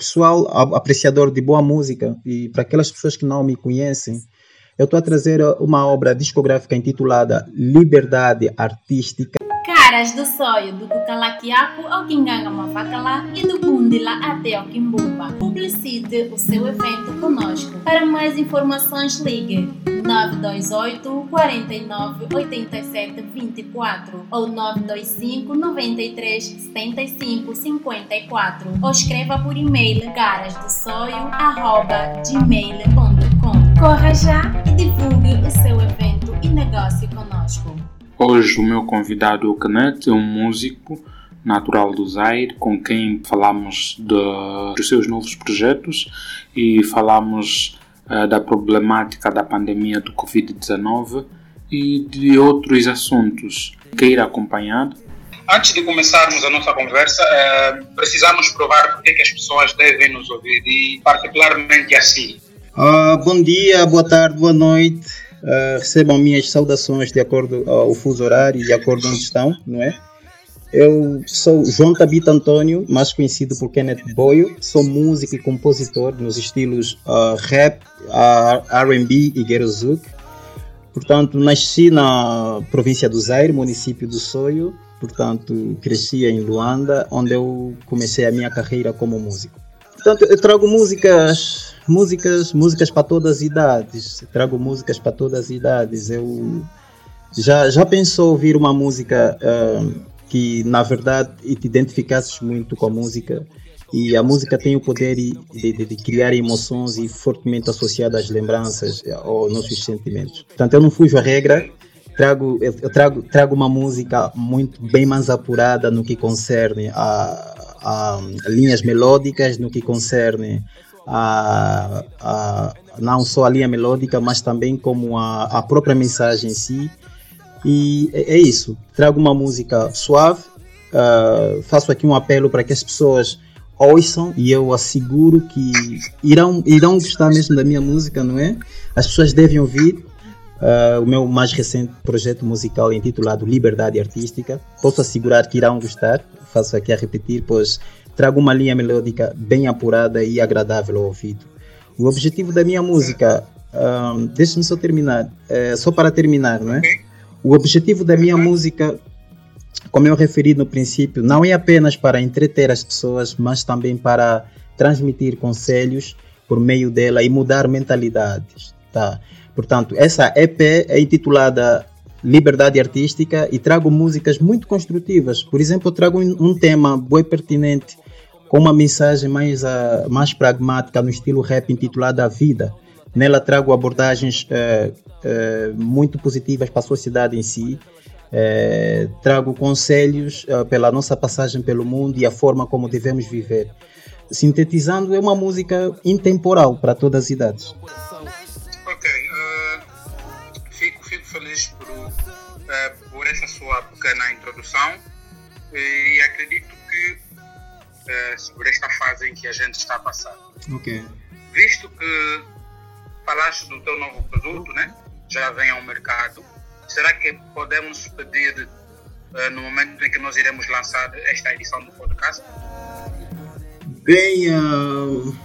pessoal apreciador de boa música e para aquelas pessoas que não me conhecem, eu estou a trazer uma obra discográfica intitulada Liberdade Artística. Caras do sonho, do Cucalaquiaco ao Quinganga Mavacalá e do Bundila até ao Quimbumba. Publicite o seu evento conosco. Para mais informações, ligue 928 49 87 24 ou 925 93 75 54 ou escreva por e-mail garasdossoio.gmail.com Corra já e divulgue o seu evento e negócio conosco. Hoje o meu convidado é o Canete, é um músico natural do Zaire, com quem falamos de, dos seus novos projetos e falamos uh, da problemática da pandemia do Covid-19 e de outros assuntos. Queira acompanhar? Antes de começarmos a nossa conversa, uh, precisamos provar porque que as pessoas devem nos ouvir e particularmente assim. Uh, bom dia, boa tarde, boa noite. Uh, recebam minhas saudações de acordo ao fuso horário e de acordo onde estão, não é? Eu sou João Tabita Antônio, mais conhecido por Kenneth Boyo. Sou músico e compositor nos estilos uh, rap, uh, R&B e ghetto zouk. Portanto, nasci na província do Zaire, município do Soio. Portanto, cresci em Luanda, onde eu comecei a minha carreira como músico. Portanto, eu trago músicas, músicas, músicas para todas as idades. Eu trago músicas para todas as idades. Eu já já pensou ouvir uma música uh, que na verdade te identificasses muito com a música e a música tem o poder de, de, de, criar emoções e fortemente associadas às lembranças ou nossos sentimentos. Portanto, eu não fujo a regra, trago, eu trago, trago uma música muito bem mais apurada no que concerne a, a linhas melódicas, no que concerne a, a, não só a linha melódica, mas também como a, a própria mensagem em si e é, é isso. Trago uma música suave, uh, faço aqui um apelo para que as pessoas ouçam e eu asseguro que irão, irão gostar mesmo da minha música, não é? As pessoas devem ouvir. Uh, o meu mais recente projeto musical intitulado Liberdade Artística. Posso assegurar que irão gostar. Faço aqui a repetir, pois trago uma linha melódica bem apurada e agradável ao ouvido. O objetivo da minha música, uh, deixe-me só terminar, uh, só para terminar, não é? O objetivo da minha música, como eu referi no princípio, não é apenas para entreter as pessoas, mas também para transmitir conselhos por meio dela e mudar mentalidades, tá? Portanto, essa EP é intitulada Liberdade Artística e trago músicas muito construtivas. Por exemplo, eu trago um tema bem pertinente com uma mensagem mais, uh, mais pragmática no estilo rap intitulada A Vida. Nela trago abordagens uh, uh, muito positivas para a sociedade em si. Uh, trago conselhos pela nossa passagem pelo mundo e a forma como devemos viver. Sintetizando, é uma música intemporal para todas as idades. Essa sua pequena introdução e acredito que sobre esta fase em que a gente está passando. Ok. Visto que falaste do teu novo produto, né? Já vem ao mercado. Será que podemos pedir uh, no momento em que nós iremos lançar esta edição do podcast? Bem, uh,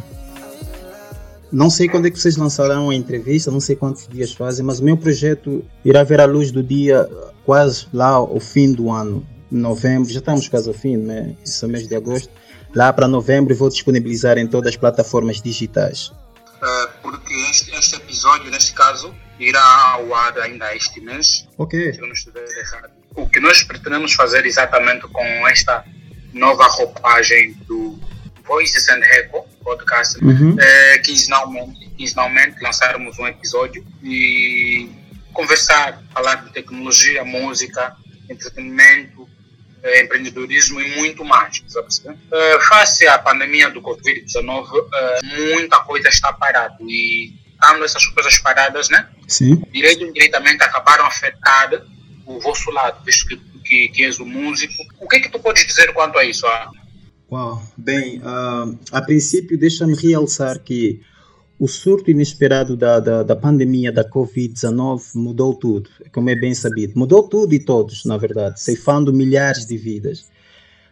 não sei quando é que vocês lançarão a entrevista, não sei quantos dias fazem, mas o meu projeto irá ver a luz do dia quase lá ao fim do ano, novembro, já estamos quase ao fim, né? Isso é mês de agosto. Lá para novembro vou disponibilizar em todas as plataformas digitais. Uh, porque este, este, episódio, neste caso, irá ao ar ainda este mês. Ok. Se eu não estiver errado. O que nós pretendemos fazer exatamente com esta nova roupagem do Voices and Reco podcast, uhum. é quinzenalmente, quinzenalmente lançarmos um episódio e conversar, falar de tecnologia, música, entretenimento, eh, empreendedorismo e muito mais. Uh, face à pandemia do Covid-19, uh, muita coisa está parada e estando essas coisas paradas, né? Sim. Direito e indiretamente acabaram afetando o vosso lado, visto que, que, que és o músico. O que é que tu podes dizer quanto a isso? Ah? Uau, bem, uh, a princípio deixa-me realçar que o surto inesperado da, da, da pandemia da Covid-19 mudou tudo, como é bem sabido. Mudou tudo e todos, na verdade, ceifando milhares de vidas,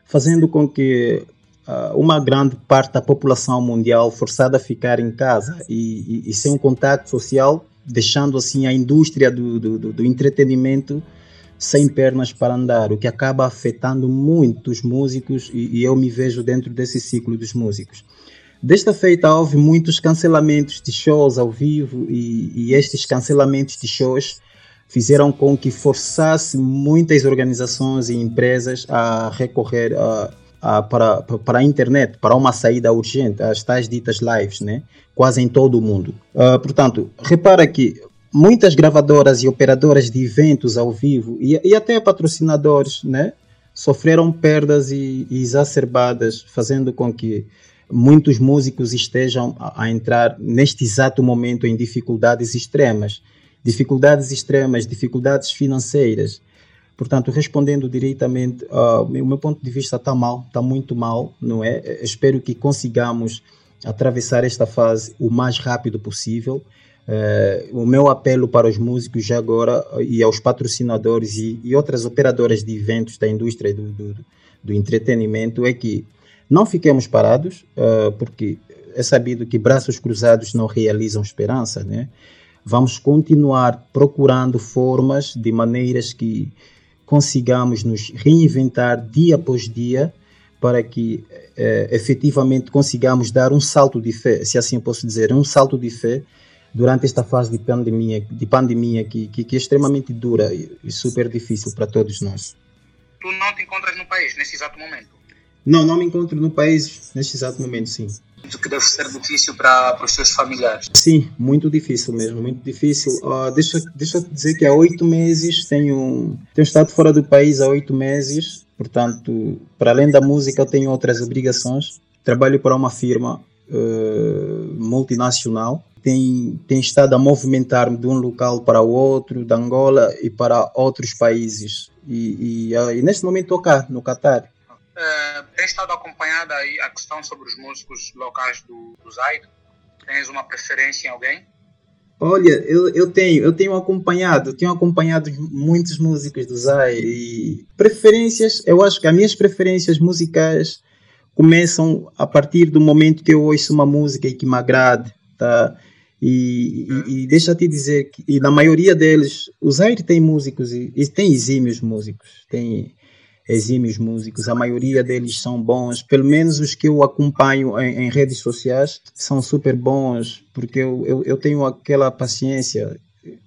fazendo com que uh, uma grande parte da população mundial forçada a ficar em casa e, e, e sem um contato social, deixando assim a indústria do, do, do entretenimento sem pernas para andar, o que acaba afetando muito os músicos e, e eu me vejo dentro desse ciclo dos músicos. Desta feita houve muitos cancelamentos de shows ao vivo e, e estes cancelamentos de shows fizeram com que forçasse muitas organizações e empresas a recorrer a, a, para, para a internet, para uma saída urgente, as tais ditas lives, né? quase em todo o mundo. Uh, portanto, repara que muitas gravadoras e operadoras de eventos ao vivo e, e até patrocinadores, né, sofreram perdas e, e, exacerbadas, fazendo com que muitos músicos estejam a, a, entrar neste exato momento em dificuldades extremas, dificuldades extremas, dificuldades financeiras. Portanto, respondendo diretamente, uh, o meu ponto de vista está mal, está muito mal, não é? Espero que consigamos atravessar esta fase o mais rápido possível Uh, o meu apelo para os músicos já agora e aos patrocinadores e, e outras operadoras de eventos da indústria do, do, do entretenimento é que não fiquemos parados, uh, porque é sabido que braços cruzados não realizam esperança, né? Vamos continuar procurando formas de maneiras que consigamos nos reinventar dia após dia para que uh, efetivamente consigamos dar um salto de fé, se assim posso dizer, um salto de fé durante esta fase de pandemia, de pandemia que, que, que é extremamente dura e super difícil para todos nós. Tu não te encontras no país nesse exato momento? Não, não me encontro no país neste exato momento, sim. Que deve ser difícil para, para os seus familiares? Sim, muito difícil mesmo, muito difícil. Uh, deixa, deixa eu dizer que há oito meses tenho, tenho estado fora do país há oito meses, portanto, para além da música, eu tenho outras obrigações. Trabalho para uma firma uh, multinacional tem, tem estado a movimentar-me de um local para o outro, de Angola e para outros países. E, e, ah, e neste momento estou cá, no Catar. Uh, tem estado acompanhada aí a questão sobre os músicos locais do, do Zaire? Tens uma preferência em alguém? Olha, eu, eu tenho, eu tenho acompanhado, tenho acompanhado muitos músicos do Zaire e preferências, eu acho que as minhas preferências musicais começam a partir do momento que eu ouço uma música e que me agrade, tá? E, e, e deixa-te dizer que na maioria deles, o Zaire tem músicos e, e, tem exímios músicos, tem exímios músicos, a maioria deles são bons, pelo menos os que eu acompanho em, em redes sociais são super bons, porque eu, eu, eu tenho aquela paciência,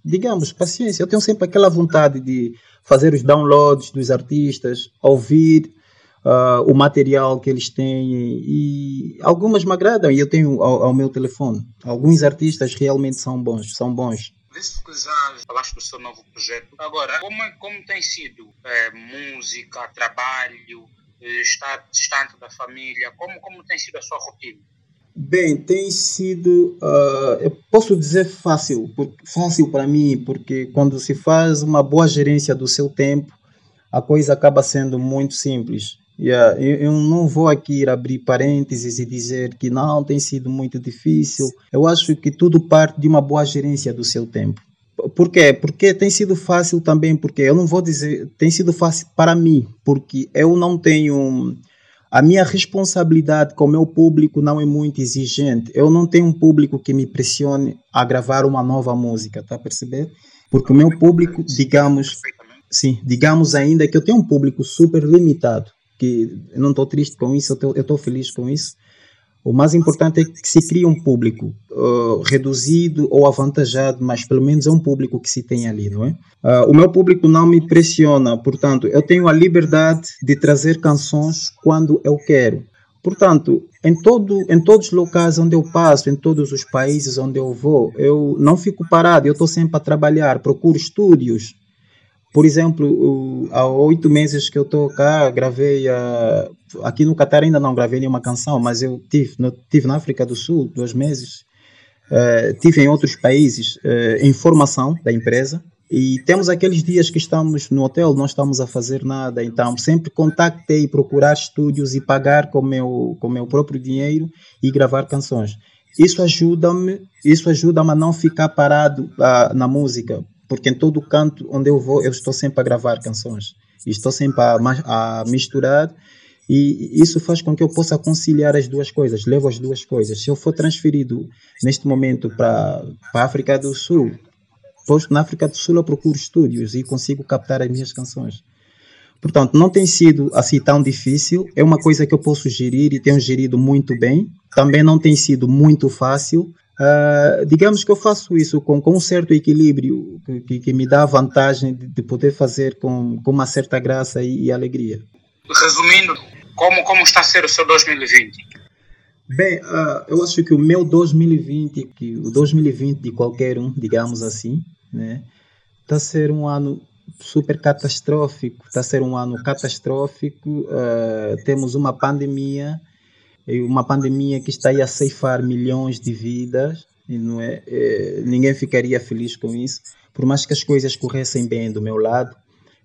digamos, paciência, eu tenho sempre aquela vontade de fazer os downloads dos artistas, ouvir uh, o material que eles têm e algumas me agradam e eu tenho ao, ao, meu telefone. Alguns artistas realmente são bons, são bons. Visto que já falaste do seu novo projeto, agora, como, como tem sido é, música, trabalho, eh, estar distante da família, como, como tem sido a sua rotina? Bem, tem sido, uh, eu posso dizer fácil, fácil para mim, porque quando se faz uma boa gerência do seu tempo, a coisa acaba sendo muito simples. Yeah, eu, eu, não vou aqui abrir parênteses e dizer que não tem sido muito difícil. Eu acho que tudo parte de uma boa gerência do seu tempo. Por quê? Porque tem sido fácil também, porque eu não vou dizer, tem sido fácil para mim, porque eu não tenho a minha responsabilidade com o meu público não é muito exigente. Eu não tenho um público que me pressione a gravar uma nova música, tá a perceber? Porque o meu público, digamos, sim, digamos ainda que eu tenho um público super limitado que não estou triste com isso, eu estou feliz com isso. O mais importante é que se crie um público uh, reduzido ou avantajado, mas pelo menos é um público que se tem ali, não é? Uh, o meu público não me pressiona, portanto, eu tenho a liberdade de trazer canções quando eu quero. Portanto, em, todo, em todos os locais onde eu passo, em todos os países onde eu vou, eu não fico parado, eu estou sempre a trabalhar, procuro estúdios, por exemplo, há oito meses que eu estou cá, gravei uh, aqui no Catar ainda não gravei nenhuma canção, mas eu tive, no, tive na África do Sul dois meses, uh, tive em outros países uh, em formação da empresa. E temos aqueles dias que estamos no hotel, não estamos a fazer nada, então sempre contactei procurar estúdios e pagar com meu com meu próprio dinheiro e gravar canções. Isso ajuda-me, isso ajuda-me a não ficar parado uh, na música, porque em todo canto onde eu vou, eu estou sempre a gravar canções. E estou sempre a, a misturar E isso faz com que eu possa conciliar as duas coisas, levo as duas coisas. Se eu for transferido neste momento para a África do Sul, posto na África do Sul eu procuro estúdios e consigo captar as minhas canções. Portanto, não tem sido assim tão difícil, é uma coisa que eu posso gerir e tenho gerido muito bem. Também não tem sido muito fácil, Uh, digamos que eu faço isso com, com um certo equilíbrio que, que me dá a vantagem de, de, poder fazer com, com uma certa graça e, e, alegria. Resumindo, como, como está a ser o seu 2020? Bem, uh, eu acho que o meu 2020, que o 2020 de qualquer um, digamos assim, né, está a ser um ano super catastrófico, está a ser um ano catastrófico. Uh, temos uma pandemia uma pandemia que está aí a ceifar milhões de vidas, e não é, é, ninguém ficaria feliz com isso. Por mais que as coisas corressem bem do meu lado,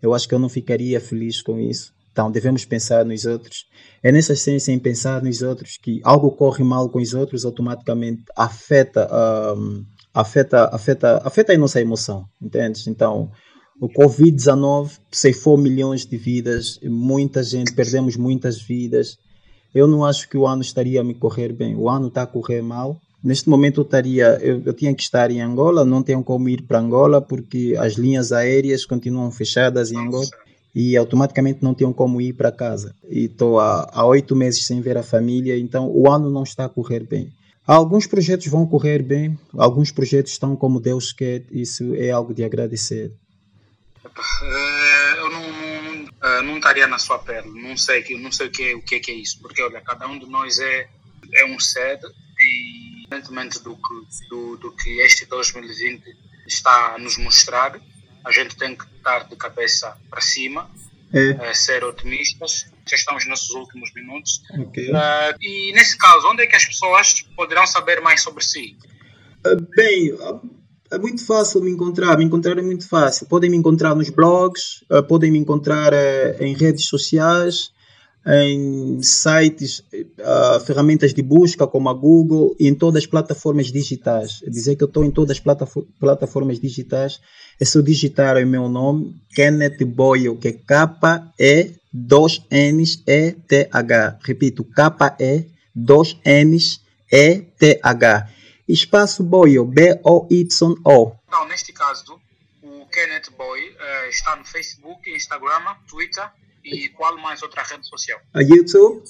eu acho que eu não ficaria feliz com isso. Então devemos pensar nos outros. É nessa essência em pensar nos outros que algo corre mal com os outros automaticamente afeta, um, afeta, afeta, afeta a nossa emoção, entende? Então o Covid-19 ceifou milhões de vidas, muita gente, perdemos muitas vidas eu não acho que o ano estaria a me correr bem. O ano está a correr mal. Neste momento eu estaria, eu, eu tinha que estar em Angola, não tenho como ir para Angola porque as linhas aéreas continuam fechadas em Angola e automaticamente não tenho como ir para casa. E estou há oito meses sem ver a família, então o ano não está a correr bem. Alguns projetos vão correr bem, alguns projetos estão como Deus quer, isso é algo de agradecer. Uh, eu não, uh, não estaria na sua pele. Não sei, não sei o, que, o que, é, que é isso, porque olha, cada um de nós é, é um ser e, independentemente do que, do, do que este 2020 está a nos mostrar, a gente tem que estar de cabeça para cima, é. uh, ser otimistas. Já estamos nos últimos minutos. Okay. Uh, e nesse caso, onde é que as pessoas poderão saber mais sobre si? bem, é muito fácil me encontrar, me encontrar é muito fácil. Podem me encontrar nos blogs, uh, podem me encontrar uh, em redes sociais, em sites, uh, ferramentas de busca como a Google e em todas as plataformas digitais. Dizer que eu estou em todas as plataformas digitais é só digitar o meu nome, Kenneth Boyle, que é K-E 2 N's E T H. Repito, K-E 2 N's E T H espaço Boyo, B-O-Y-O. Então, neste caso, o Kenneth Boy uh, está no Facebook, Instagram, Twitter e qual mais outra rede social? A YouTube.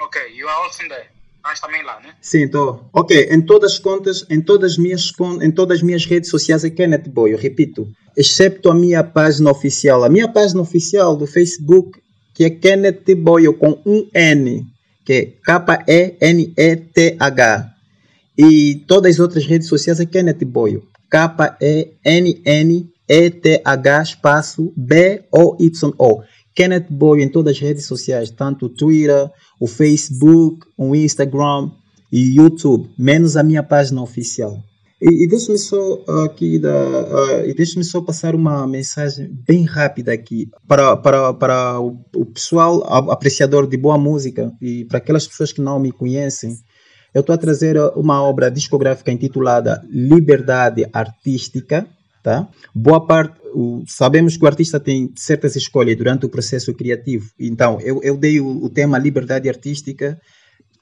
Ok, you are also there. Mas também lá, né? Sim, estou. Ok, em todas as contas, em todas as minhas, em todas as minhas redes sociais é Kenneth Boy, eu repito. Excepto a minha página oficial. A minha página oficial do Facebook, que é Kenneth Boy com um N, que é K-E-N-E-T-H. E todas as outras redes sociais é Kenneth Boyo. K-E-N-N-E-T-H espaço B-O-Y-O. Kenneth Boyo em todas as redes sociais, tanto o Twitter, o Facebook, o Instagram e YouTube, menos a minha página oficial. E, e deixe-me só aqui da, uh, e deixe-me só passar uma mensagem bem rápida aqui para, para, para o, o pessoal apreciador de boa música e para aquelas pessoas que não me conhecem eu estou a trazer uma obra discográfica intitulada Liberdade Artística. Tá? Boa parte, o, sabemos que o artista tem certas escolhas durante o processo criativo. Então, eu, eu dei o, o tema Liberdade Artística.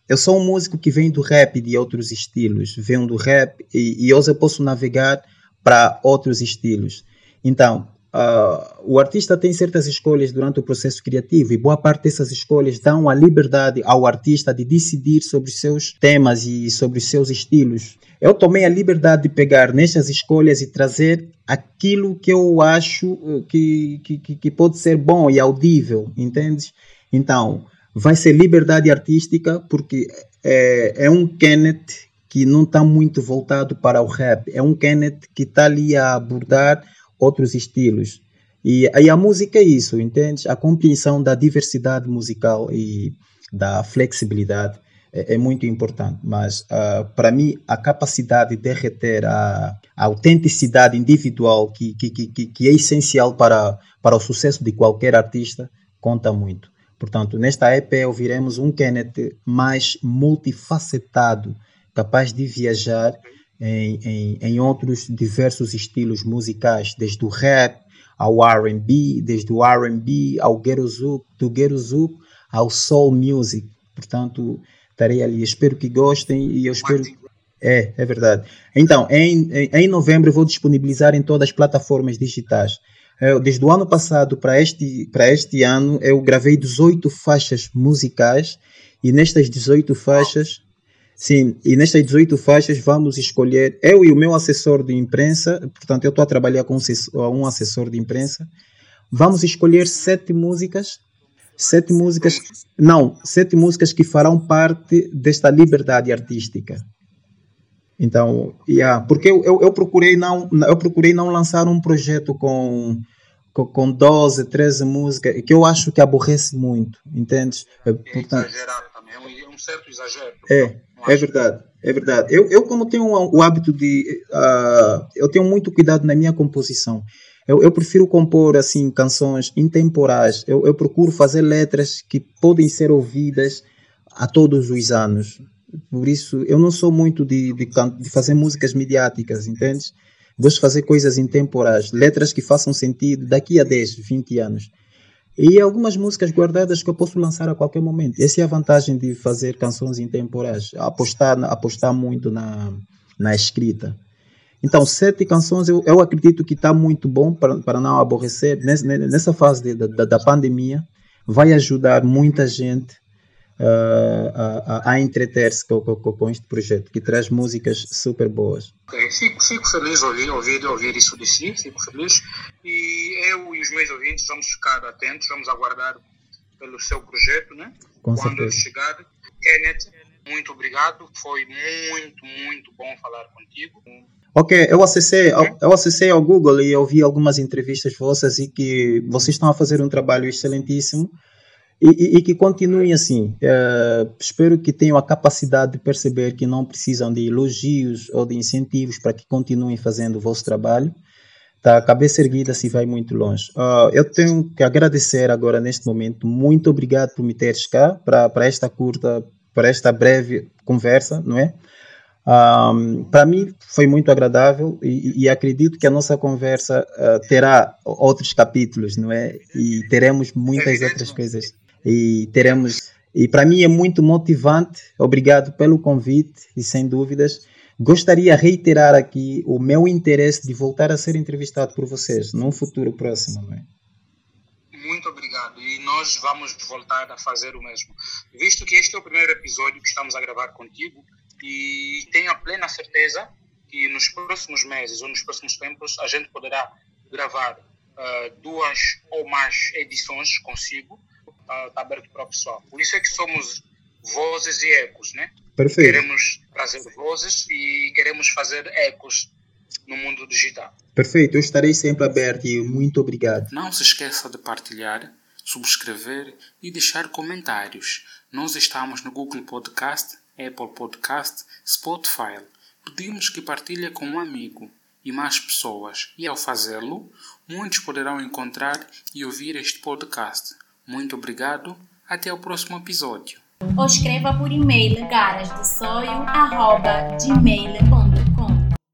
Eu sou um músico que vem do rap e de outros estilos. Venho do rap e, e hoje eu posso navegar para outros estilos. Então, Uh, o artista tem certas escolhas durante o processo criativo e boa parte dessas escolhas dão a liberdade ao artista de decidir sobre os seus temas e sobre os seus estilos. Eu tomei a liberdade de pegar nestas escolhas e trazer aquilo que eu acho uh, que, que, que pode ser bom e audível, entende? Então, vai ser liberdade artística porque é, é um Kenneth que não está muito voltado para o rap, é um Kenneth que está ali a abordar outros estilos. E, e a música é isso, entende? A compreensão da diversidade musical e da flexibilidade é, é muito importante. Mas, uh, para mim, a capacidade de reter a, a autenticidade individual, que, que, que, que é essencial para, para o sucesso de qualquer artista, conta muito. Portanto, nesta EP ouviremos um Kenneth mais multifacetado, capaz de viajar em, em, em outros diversos estilos musicais, desde o rap ao R&B, desde o R&B ao Ghetto Zouk, do Ghetto Zouk ao soul music. Portanto, estarei ali. Espero que gostem e eu espero. É, é verdade. Então, em, em, em novembro vou disponibilizar em todas as plataformas digitais. Eu, desde o ano passado para este, para este ano, eu gravei 18 faixas musicais e nestas 18 faixas, sim, e nestas 18 faixas vamos escolher, eu e o meu assessor de imprensa, portanto eu estou a trabalhar com um assessor de imprensa, vamos escolher sete músicas sete músicas, não, sete músicas que farão parte desta liberdade artística. Então, yeah, porque eu, eu, eu, procurei não, eu procurei não lançar um projeto com, com, com 12, 13 músicas, que eu acho que aborrece muito, entendes? É, Portanto, exagerado também, é um, é um certo exagero. É, é verdade, é verdade. Eu, eu como tenho o hábito de, uh, eu tenho muito cuidado na minha composição. Eu, eu prefiro compor assim canções intemporais. Eu, eu procuro fazer letras que podem ser ouvidas a todos os anos. Por isso, eu não sou muito de, de, de fazer músicas midiáticas, entende? Gosto de fazer coisas intemporais, letras que façam sentido daqui a 10, 20 anos. E algumas músicas guardadas que eu posso lançar a qualquer momento. Essa é a vantagem de fazer canções intemporais, apostar, apostar muito na, na escrita. Então, sete canções eu, eu acredito que está muito bom para, para não aborrecer. Nessa, nessa fase de, da, da pandemia, vai ajudar muita gente uh, a, a entreter-se com, com, com, este projeto, que traz músicas super boas. Okay. Fico, fico feliz de ouvir, ouvir, ouvir isso de si, fico feliz. E eu e os meus ouvintes vamos ficar atentos, vamos aguardar pelo seu projeto, né? Com Quando certeza. chegar. Kenneth, muito obrigado. Foi muito, muito bom falar contigo. Ok, eu acessei, eu acessei ao Google e ouvi algumas entrevistas vossas e que vocês estão a fazer um trabalho excelentíssimo e, e, e que continuem assim. Uh, espero que tenham a capacidade de perceber que não precisam de elogios ou de incentivos para que continuem fazendo o vosso trabalho. Tá, cabeça erguida se vai muito longe. Uh, eu tenho que agradecer agora neste momento. Muito obrigado por me teres cá para esta curta, para esta breve conversa, não é? Um, para mim foi muito agradável e, e, acredito que a nossa conversa uh, terá outros capítulos, não é? E teremos muitas outras coisas. E teremos. E para mim é muito motivante. Obrigado pelo convite e sem dúvidas. Gostaria de reiterar aqui o meu interesse de voltar a ser entrevistado por vocês num futuro próximo, não é? Muito obrigado. E nós vamos voltar a fazer o mesmo. Visto que este é o primeiro episódio que estamos a gravar contigo, e tenho a plena certeza que nos próximos meses ou nos próximos tempos a gente poderá gravar uh, duas ou mais edições consigo, está tá aberto para o pessoal. Por isso é que somos vozes e ecos, né? Perfeito. Queremos trazer vozes e queremos fazer ecos no mundo digital. Perfeito, eu estarei sempre aberto e muito obrigado. Não se esqueça de partilhar, subscrever e deixar comentários. Nós estamos no Google Podcast Apple Podcast, Spotify. Pedimos que partilhe com um amigo e mais pessoas, e ao fazê-lo, muitos poderão encontrar e ouvir este podcast. Muito obrigado, até o próximo episódio. Ou escreva por e-mail garasdosoio.gmail.com